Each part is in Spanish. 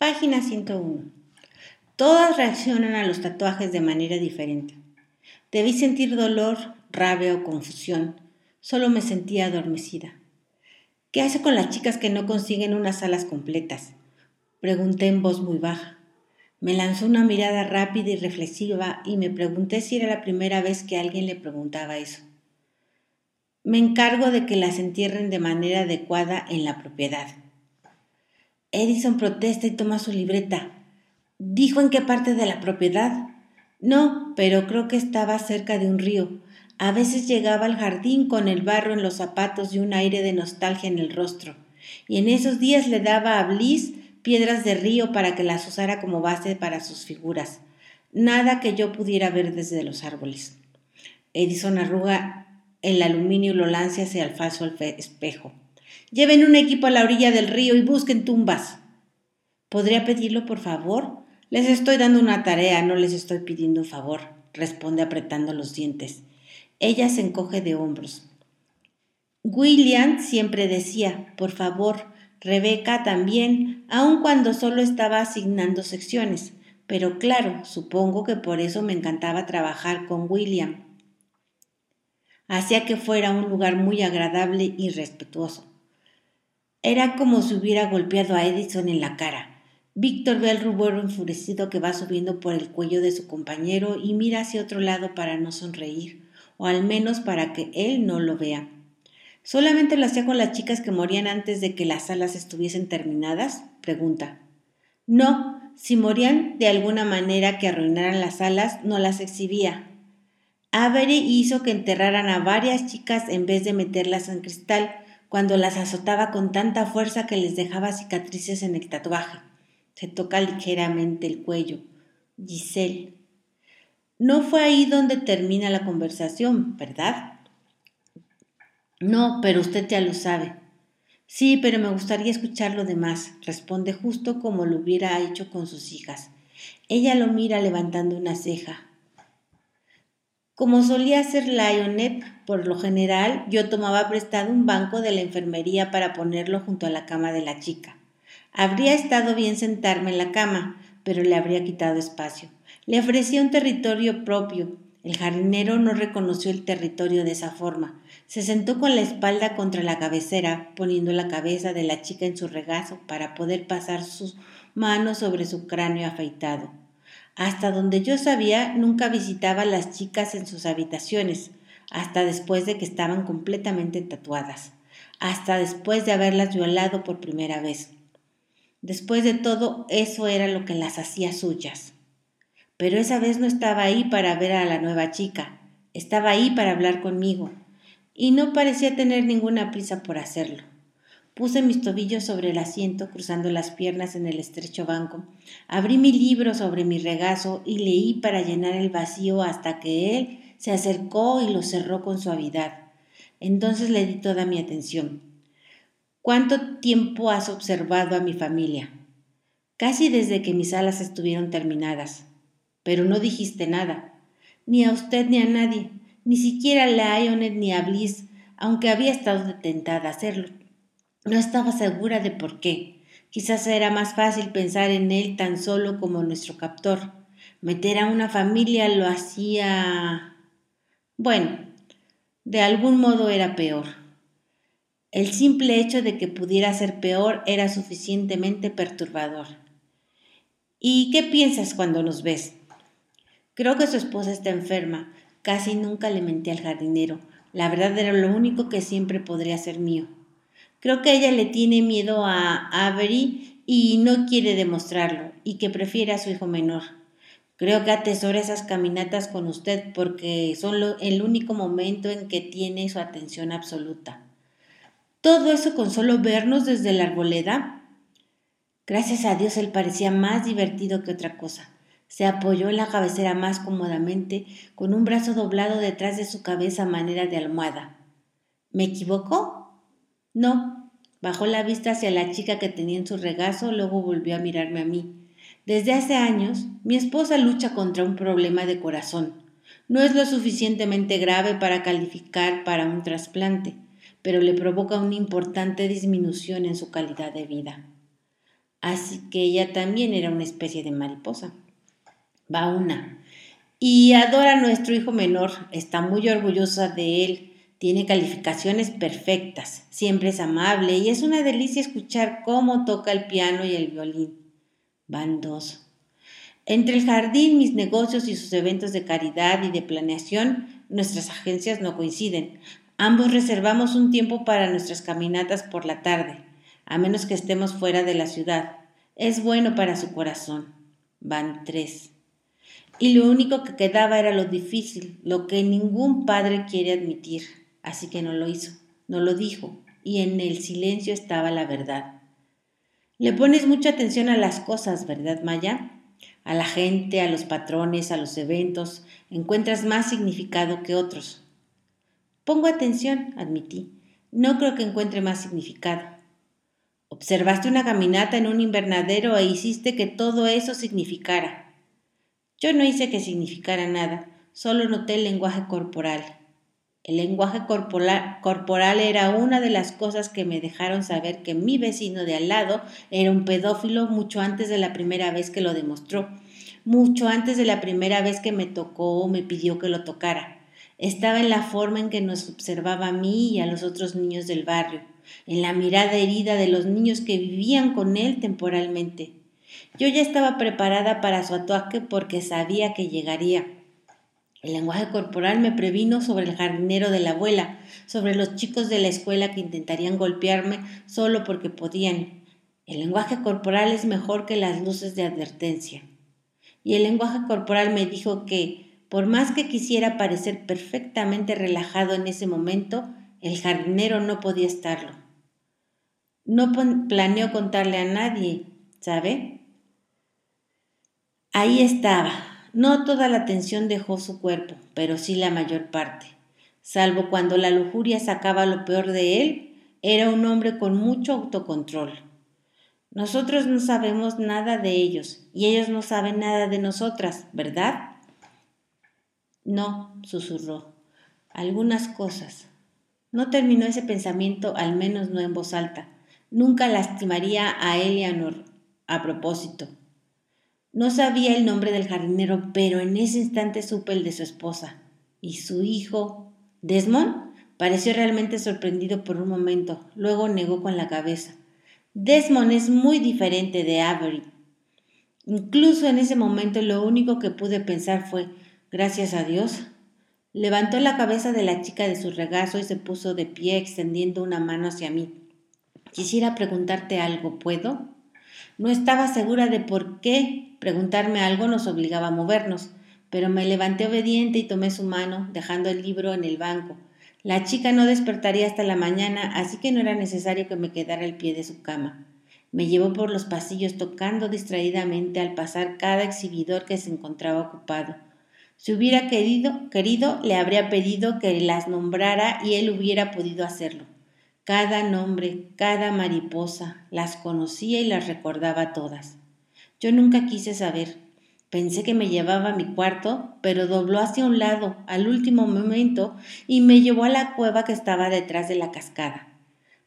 Página 101. Todas reaccionan a los tatuajes de manera diferente. Debí sentir dolor, rabia o confusión. Solo me sentía adormecida. ¿Qué hace con las chicas que no consiguen unas alas completas? Pregunté en voz muy baja. Me lanzó una mirada rápida y reflexiva y me pregunté si era la primera vez que alguien le preguntaba eso. Me encargo de que las entierren de manera adecuada en la propiedad. Edison protesta y toma su libreta. ¿Dijo en qué parte de la propiedad? No, pero creo que estaba cerca de un río. A veces llegaba al jardín con el barro en los zapatos y un aire de nostalgia en el rostro. Y en esos días le daba a Bliss piedras de río para que las usara como base para sus figuras. Nada que yo pudiera ver desde los árboles. Edison arruga el aluminio y lo lanza hacia el falso espejo. Lleven un equipo a la orilla del río y busquen tumbas. ¿Podría pedirlo, por favor? Les estoy dando una tarea, no les estoy pidiendo un favor, responde apretando los dientes. Ella se encoge de hombros. William siempre decía, por favor, Rebeca también, aun cuando solo estaba asignando secciones. Pero claro, supongo que por eso me encantaba trabajar con William. Hacía que fuera un lugar muy agradable y respetuoso. Era como si hubiera golpeado a Edison en la cara. Víctor ve el rubor enfurecido que va subiendo por el cuello de su compañero y mira hacia otro lado para no sonreír, o al menos para que él no lo vea. ¿Solamente lo hacía con las chicas que morían antes de que las salas estuviesen terminadas? pregunta. No, si morían de alguna manera que arruinaran las salas, no las exhibía. Avery hizo que enterraran a varias chicas en vez de meterlas en cristal, cuando las azotaba con tanta fuerza que les dejaba cicatrices en el tatuaje. Se toca ligeramente el cuello. Giselle. No fue ahí donde termina la conversación, ¿verdad? No, pero usted ya lo sabe. Sí, pero me gustaría escuchar lo demás, responde justo como lo hubiera hecho con sus hijas. Ella lo mira levantando una ceja. Como solía hacer Lionel, por lo general yo tomaba prestado un banco de la enfermería para ponerlo junto a la cama de la chica. Habría estado bien sentarme en la cama, pero le habría quitado espacio. Le ofrecía un territorio propio. El jardinero no reconoció el territorio de esa forma. Se sentó con la espalda contra la cabecera, poniendo la cabeza de la chica en su regazo para poder pasar sus manos sobre su cráneo afeitado. Hasta donde yo sabía, nunca visitaba a las chicas en sus habitaciones, hasta después de que estaban completamente tatuadas, hasta después de haberlas violado por primera vez. Después de todo, eso era lo que las hacía suyas. Pero esa vez no estaba ahí para ver a la nueva chica, estaba ahí para hablar conmigo, y no parecía tener ninguna prisa por hacerlo. Puse mis tobillos sobre el asiento, cruzando las piernas en el estrecho banco. Abrí mi libro sobre mi regazo y leí para llenar el vacío hasta que él se acercó y lo cerró con suavidad. Entonces le di toda mi atención. ¿Cuánto tiempo has observado a mi familia? Casi desde que mis alas estuvieron terminadas. Pero no dijiste nada. Ni a usted ni a nadie. Ni siquiera a Lionel ni a Bliss, aunque había estado tentada a hacerlo. No estaba segura de por qué. Quizás era más fácil pensar en él tan solo como nuestro captor. Meter a una familia lo hacía... Bueno, de algún modo era peor. El simple hecho de que pudiera ser peor era suficientemente perturbador. ¿Y qué piensas cuando nos ves? Creo que su esposa está enferma. Casi nunca le menté al jardinero. La verdad era lo único que siempre podría ser mío. Creo que ella le tiene miedo a Avery y no quiere demostrarlo y que prefiere a su hijo menor. Creo que atesora esas caminatas con usted porque son el único momento en que tiene su atención absoluta. Todo eso con solo vernos desde la arboleda. Gracias a Dios él parecía más divertido que otra cosa. Se apoyó en la cabecera más cómodamente, con un brazo doblado detrás de su cabeza a manera de almohada. ¿Me equivocó? No. Bajó la vista hacia la chica que tenía en su regazo, luego volvió a mirarme a mí. Desde hace años, mi esposa lucha contra un problema de corazón. No es lo suficientemente grave para calificar para un trasplante, pero le provoca una importante disminución en su calidad de vida. Así que ella también era una especie de mariposa. Va una. Y adora a nuestro hijo menor, está muy orgullosa de él, tiene calificaciones perfectas, siempre es amable y es una delicia escuchar cómo toca el piano y el violín. Van dos. Entre el jardín, mis negocios y sus eventos de caridad y de planeación, nuestras agencias no coinciden. Ambos reservamos un tiempo para nuestras caminatas por la tarde, a menos que estemos fuera de la ciudad. Es bueno para su corazón. Van tres. Y lo único que quedaba era lo difícil, lo que ningún padre quiere admitir. Así que no lo hizo, no lo dijo, y en el silencio estaba la verdad. Le pones mucha atención a las cosas, ¿verdad, Maya? A la gente, a los patrones, a los eventos, encuentras más significado que otros. Pongo atención, admití. No creo que encuentre más significado. Observaste una caminata en un invernadero e hiciste que todo eso significara. Yo no hice que significara nada, solo noté el lenguaje corporal. El lenguaje corporal, era una de las cosas que me dejaron saber que mi vecino de al lado era un pedófilo mucho antes de la primera vez que lo demostró, mucho antes de la primera vez que me tocó o me pidió que lo tocara. Estaba en la forma en que nos observaba a mí y a los otros niños del barrio, en la mirada herida de los niños que vivían con él temporalmente. Yo ya estaba preparada para su ataque porque sabía que llegaría. El lenguaje corporal me previno sobre el jardinero de la abuela, sobre los chicos de la escuela que intentarían golpearme solo porque podían. El lenguaje corporal es mejor que las luces de advertencia. Y el lenguaje corporal me dijo que, por más que quisiera parecer perfectamente relajado en ese momento, el jardinero no podía estarlo. No planeó contarle a nadie, ¿sabe? Ahí estaba. No toda la atención dejó su cuerpo, pero sí la mayor parte. Salvo cuando la lujuria sacaba lo peor de él, era un hombre con mucho autocontrol. Nosotros no sabemos nada de ellos y ellos no saben nada de nosotras, ¿verdad? No, susurró. Algunas cosas. No terminó ese pensamiento, al menos no en voz alta. Nunca lastimaría a Eleanor a propósito. No sabía el nombre del jardinero, pero en ese instante supe el de su esposa. ¿Y su hijo? ¿Desmond? Pareció realmente sorprendido por un momento, luego negó con la cabeza. Desmond es muy diferente de Avery. Incluso en ese momento lo único que pude pensar fue, gracias a Dios. Levantó la cabeza de la chica de su regazo y se puso de pie extendiendo una mano hacia mí. Quisiera preguntarte algo, ¿puedo? No estaba segura de por qué preguntarme algo nos obligaba a movernos, pero me levanté obediente y tomé su mano, dejando el libro en el banco. La chica no despertaría hasta la mañana, así que no era necesario que me quedara al pie de su cama. Me llevó por los pasillos tocando distraídamente al pasar cada exhibidor que se encontraba ocupado. Si hubiera querido, querido, le habría pedido que las nombrara y él hubiera podido hacerlo. Cada nombre, cada mariposa, las conocía y las recordaba todas. Yo nunca quise saber. Pensé que me llevaba a mi cuarto, pero dobló hacia un lado al último momento y me llevó a la cueva que estaba detrás de la cascada.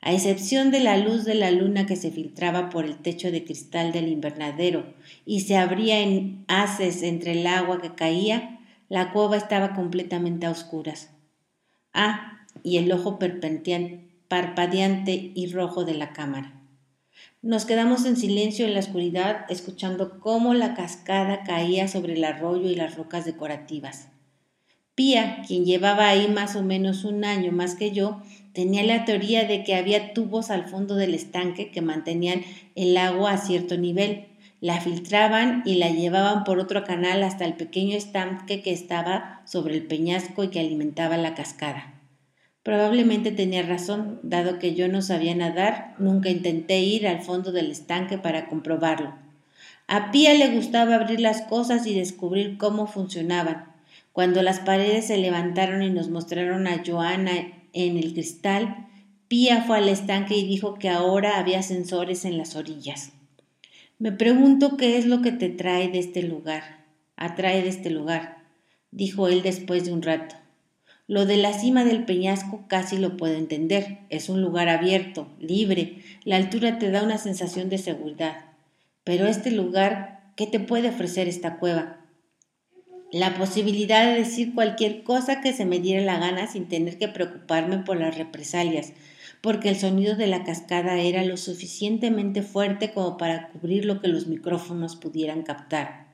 A excepción de la luz de la luna que se filtraba por el techo de cristal del invernadero y se abría en haces entre el agua que caía, la cueva estaba completamente a oscuras. Ah, y el ojo perpendiente parpadeante y rojo de la cámara. Nos quedamos en silencio en la oscuridad, escuchando cómo la cascada caía sobre el arroyo y las rocas decorativas. Pía, quien llevaba ahí más o menos un año más que yo, tenía la teoría de que había tubos al fondo del estanque que mantenían el agua a cierto nivel. La filtraban y la llevaban por otro canal hasta el pequeño estanque que estaba sobre el peñasco y que alimentaba la cascada. Probablemente tenía razón, dado que yo no sabía nadar, nunca intenté ir al fondo del estanque para comprobarlo. A Pía le gustaba abrir las cosas y descubrir cómo funcionaban. Cuando las paredes se levantaron y nos mostraron a Joana en el cristal, Pía fue al estanque y dijo que ahora había sensores en las orillas. Me pregunto qué es lo que te trae de este lugar, atrae de este lugar, dijo él después de un rato. Lo de la cima del peñasco casi lo puedo entender. Es un lugar abierto, libre. La altura te da una sensación de seguridad. Pero este lugar, ¿qué te puede ofrecer esta cueva? La posibilidad de decir cualquier cosa que se me diera la gana sin tener que preocuparme por las represalias, porque el sonido de la cascada era lo suficientemente fuerte como para cubrir lo que los micrófonos pudieran captar.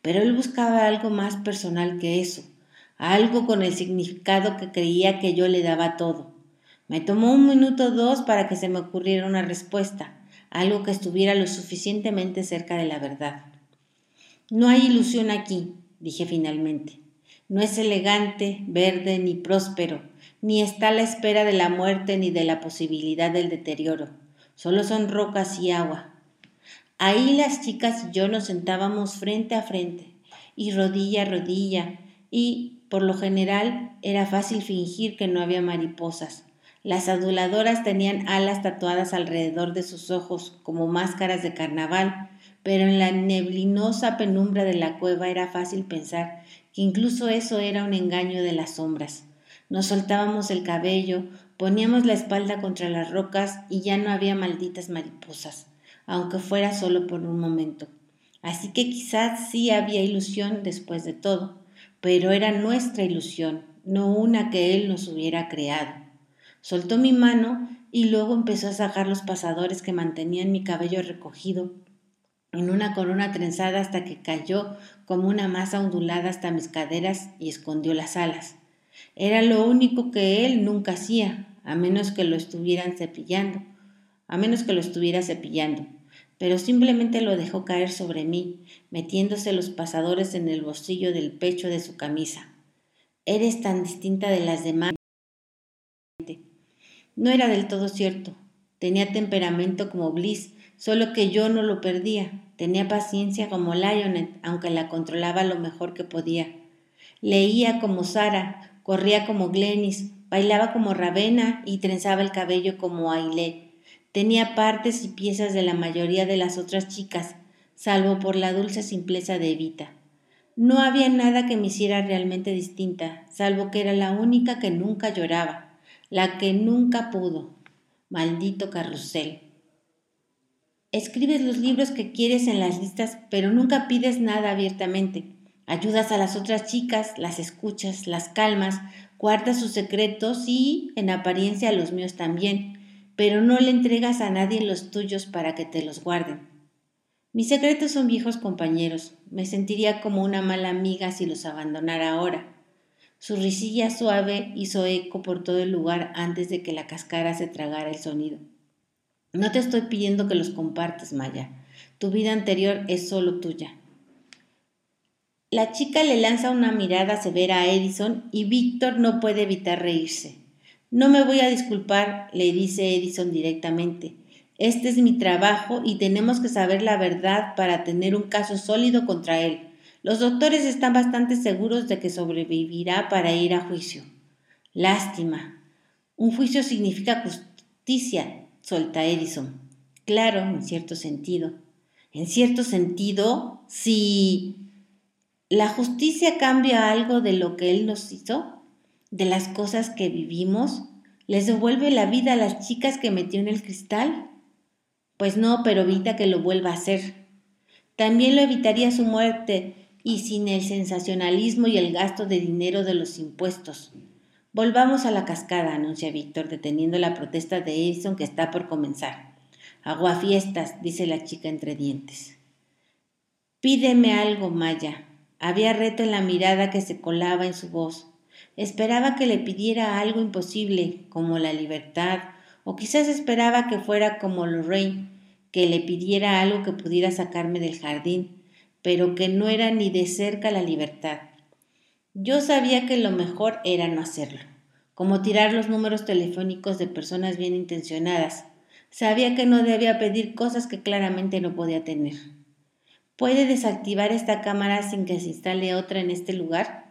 Pero él buscaba algo más personal que eso, algo con el significado que creía que yo le daba todo. Me tomó un minuto o dos para que se me ocurriera una respuesta, algo que estuviera lo suficientemente cerca de la verdad. No hay ilusión aquí, dije finalmente. No es elegante, verde ni próspero, ni está a la espera de la muerte ni de la posibilidad del deterioro. Solo son rocas y agua. Ahí las chicas y yo nos sentábamos frente a frente, y rodilla a rodilla, y, por lo general, era fácil fingir que no había mariposas. Las aduladoras tenían alas tatuadas alrededor de sus ojos como máscaras de carnaval, pero en la neblinosa penumbra de la cueva era fácil pensar que incluso eso era un engaño de las sombras. Nos soltábamos el cabello, poníamos la espalda contra las rocas y ya no había malditas mariposas, aunque fuera solo por un momento. Así que quizás sí había ilusión después de todo, pero era nuestra ilusión, no una que él nos hubiera creado. Soltó mi mano y luego empezó a sacar los pasadores que mantenían mi cabello recogido en una corona trenzada hasta que cayó como una masa ondulada hasta mis caderas y escondió las alas. Era lo único que él nunca hacía, a menos que lo estuvieran cepillando, a menos que lo estuviera cepillando, pero simplemente lo dejó caer sobre mí, metiéndose los pasadores en el bolsillo del pecho de su camisa. Eres tan distinta de las demás. No era del todo cierto. Tenía temperamento como Bliss, solo que yo no lo perdía. Tenía paciencia como Lionel, aunque la controlaba lo mejor que podía. Leía como Sara, Corría como Glenis, bailaba como Ravena y trenzaba el cabello como Ailé. Tenía partes y piezas de la mayoría de las otras chicas, salvo por la dulce simpleza de Evita. No había nada que me hiciera realmente distinta, salvo que era la única que nunca lloraba, la que nunca pudo. Maldito carrusel. Escribes los libros que quieres en las listas, pero nunca pides nada abiertamente. Ayudas a las otras chicas, las escuchas, las calmas, guardas sus secretos y, en apariencia, los míos también, pero no le entregas a nadie los tuyos para que te los guarden. Mis secretos son viejos compañeros. Me sentiría como una mala amiga si los abandonara ahora. Su risilla suave hizo eco por todo el lugar antes de que la cascara se tragara el sonido. No te estoy pidiendo que los compartas, Maya. Tu vida anterior es solo tuya. La chica le lanza una mirada severa a Edison y Víctor no puede evitar reírse. No me voy a disculpar, le dice Edison directamente. Este es mi trabajo y tenemos que saber la verdad para tener un caso sólido contra él. Los doctores están bastante seguros de que sobrevivirá para ir a juicio. Lástima. Un juicio significa justicia, solta Edison. Claro, en cierto sentido. En cierto sentido, si ¿La justicia cambia algo de lo que Él nos hizo? ¿De las cosas que vivimos? ¿Les devuelve la vida a las chicas que metió en el cristal? Pues no, pero evita que lo vuelva a hacer. También lo evitaría su muerte y sin el sensacionalismo y el gasto de dinero de los impuestos. Volvamos a la cascada, anuncia Víctor, deteniendo la protesta de Edison que está por comenzar. Aguafiestas, dice la chica entre dientes. Pídeme algo, Maya, había reto en la mirada que se colaba en su voz. Esperaba que le pidiera algo imposible, como la libertad, o quizás esperaba que fuera como Lorraine, que le pidiera algo que pudiera sacarme del jardín, pero que no era ni de cerca la libertad. Yo sabía que lo mejor era no hacerlo, como tirar los números telefónicos de personas bien intencionadas. Sabía que no debía pedir cosas que claramente no podía tener. ¿Puede desactivar esta cámara sin que se instale otra en este lugar?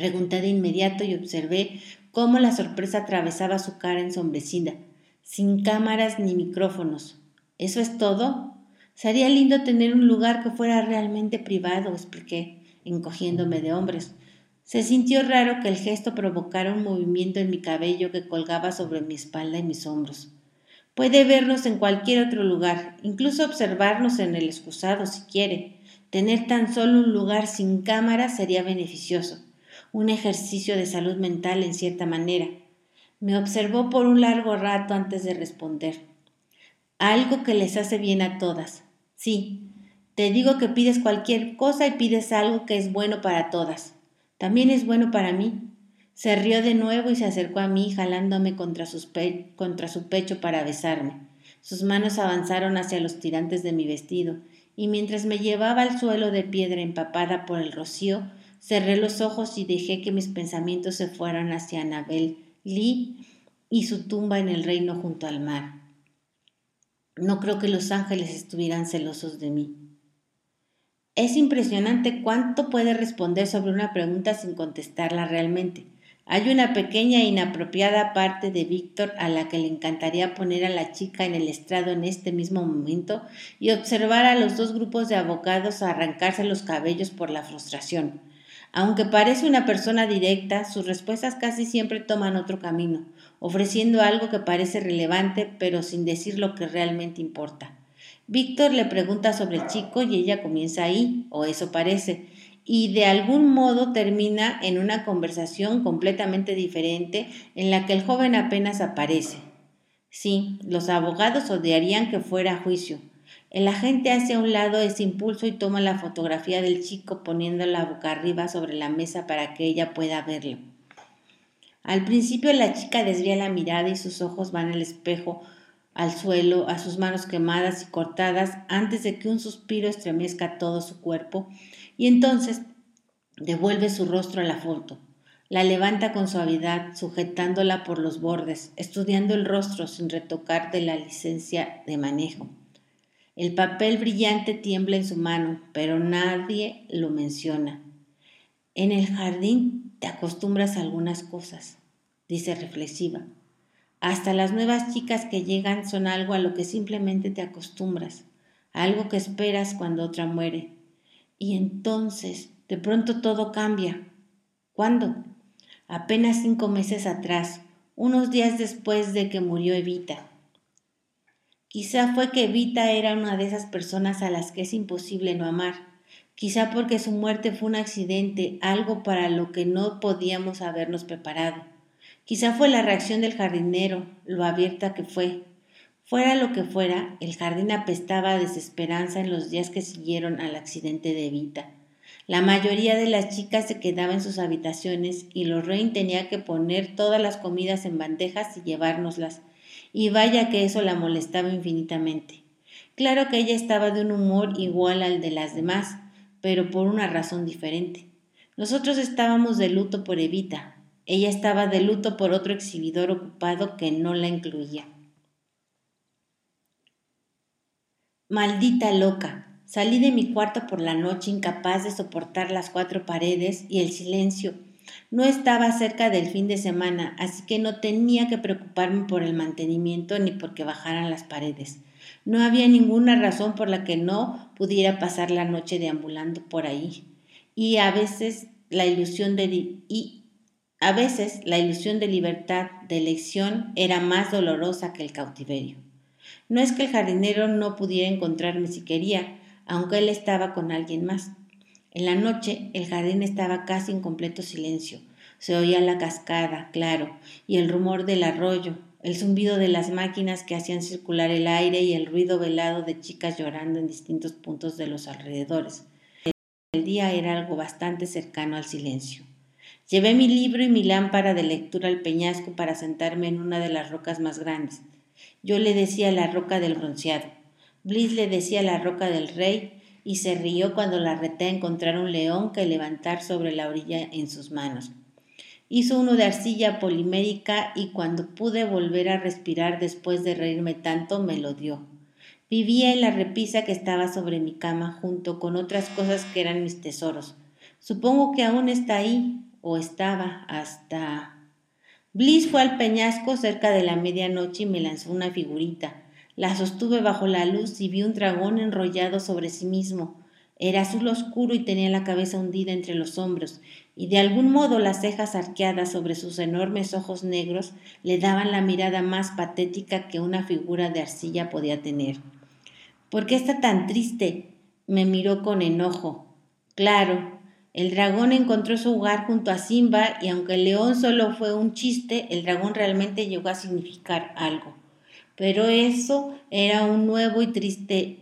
Pregunté de inmediato y observé cómo la sorpresa atravesaba su cara ensombrecida, sin cámaras ni micrófonos. ¿Eso es todo? Sería lindo tener un lugar que fuera realmente privado, expliqué, encogiéndome de hombres. Se sintió raro que el gesto provocara un movimiento en mi cabello que colgaba sobre mi espalda y mis hombros. Puede vernos en cualquier otro lugar, incluso observarnos en el excusado si quiere. Tener tan solo un lugar sin cámara sería beneficioso, un ejercicio de salud mental en cierta manera. Me observó por un largo rato antes de responder. Algo que les hace bien a todas. Sí, te digo que pides cualquier cosa y pides algo que es bueno para todas. También es bueno para mí. Se rió de nuevo y se acercó a mí, jalándome contra, contra su pecho para besarme. Sus manos avanzaron hacia los tirantes de mi vestido, y mientras me llevaba al suelo de piedra empapada por el rocío, cerré los ojos y dejé que mis pensamientos se fueran hacia Anabel Lee y su tumba en el reino junto al mar. No creo que los ángeles estuvieran celosos de mí. Es impresionante cuánto puede responder sobre una pregunta sin contestarla realmente. Hay una pequeña e inapropiada parte de Víctor a la que le encantaría poner a la chica en el estrado en este mismo momento y observar a los dos grupos de abogados arrancarse los cabellos por la frustración. Aunque parece una persona directa, sus respuestas casi siempre toman otro camino, ofreciendo algo que parece relevante pero sin decir lo que realmente importa. Víctor le pregunta sobre el chico y ella comienza ahí, o eso parece, y de algún modo termina en una conversación completamente diferente en la que el joven apenas aparece. Sí, los abogados odiarían que fuera a juicio. El agente hace a un lado ese impulso y toma la fotografía del chico poniéndola boca arriba sobre la mesa para que ella pueda verlo. Al principio la chica desvía la mirada y sus ojos van al espejo al suelo, a sus manos quemadas y cortadas, antes de que un suspiro estremezca todo su cuerpo, y entonces devuelve su rostro a la foto. La levanta con suavidad, sujetándola por los bordes, estudiando el rostro sin retocar de la licencia de manejo. El papel brillante tiembla en su mano, pero nadie lo menciona. En el jardín te acostumbras a algunas cosas, dice reflexiva. Hasta las nuevas chicas que llegan son algo a lo que simplemente te acostumbras, algo que esperas cuando otra muere. Y entonces, de pronto todo cambia. ¿Cuándo? Apenas cinco meses atrás, unos días después de que murió Evita. Quizá fue que Evita era una de esas personas a las que es imposible no amar. Quizá porque su muerte fue un accidente, algo para lo que no podíamos habernos preparado. Quizá fue la reacción del jardinero, lo abierta que fue. Fuera lo que fuera, el jardín apestaba a desesperanza en los días que siguieron al accidente de Evita. La mayoría de las chicas se quedaba en sus habitaciones y Lorraine tenía que poner todas las comidas en bandejas y llevárnoslas. Y vaya que eso la molestaba infinitamente. Claro que ella estaba de un humor igual al de las demás, pero por una razón diferente. Nosotros estábamos de luto por Evita, ella estaba de luto por otro exhibidor ocupado que no la incluía. Maldita loca. Salí de mi cuarto por la noche incapaz de soportar las cuatro paredes y el silencio. No estaba cerca del fin de semana, así que no tenía que preocuparme por el mantenimiento ni porque bajaran las paredes. No había ninguna razón por la que no pudiera pasar la noche deambulando por ahí. Y a veces la ilusión de y a veces la ilusión de libertad, de elección, era más dolorosa que el cautiverio. No es que el jardinero no pudiera encontrarme si quería, aunque él estaba con alguien más. En la noche el jardín estaba casi en completo silencio. Se oía la cascada, claro, y el rumor del arroyo, el zumbido de las máquinas que hacían circular el aire y el ruido velado de chicas llorando en distintos puntos de los alrededores. El día era algo bastante cercano al silencio. Llevé mi libro y mi lámpara de lectura al peñasco para sentarme en una de las rocas más grandes. Yo le decía la roca del bronceado. Bliss le decía la roca del rey y se rió cuando la reté a encontrar un león que levantar sobre la orilla en sus manos. Hizo uno de arcilla polimérica y cuando pude volver a respirar después de reírme tanto me lo dio. Vivía en la repisa que estaba sobre mi cama junto con otras cosas que eran mis tesoros. Supongo que aún está ahí, o estaba hasta... Bliss fue al peñasco cerca de la medianoche y me lanzó una figurita. La sostuve bajo la luz y vi un dragón enrollado sobre sí mismo. Era azul oscuro y tenía la cabeza hundida entre los hombros, y de algún modo las cejas arqueadas sobre sus enormes ojos negros le daban la mirada más patética que una figura de arcilla podía tener. ¿Por qué está tan triste? me miró con enojo. Claro, el dragón encontró su hogar junto a Simba y aunque el león solo fue un chiste, el dragón realmente llegó a significar algo. Pero eso era un nuevo y triste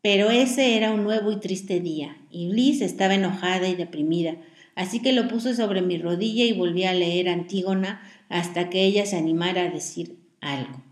pero ese era un nuevo y triste día, y Bliss estaba enojada y deprimida, así que lo puse sobre mi rodilla y volví a leer Antígona hasta que ella se animara a decir algo.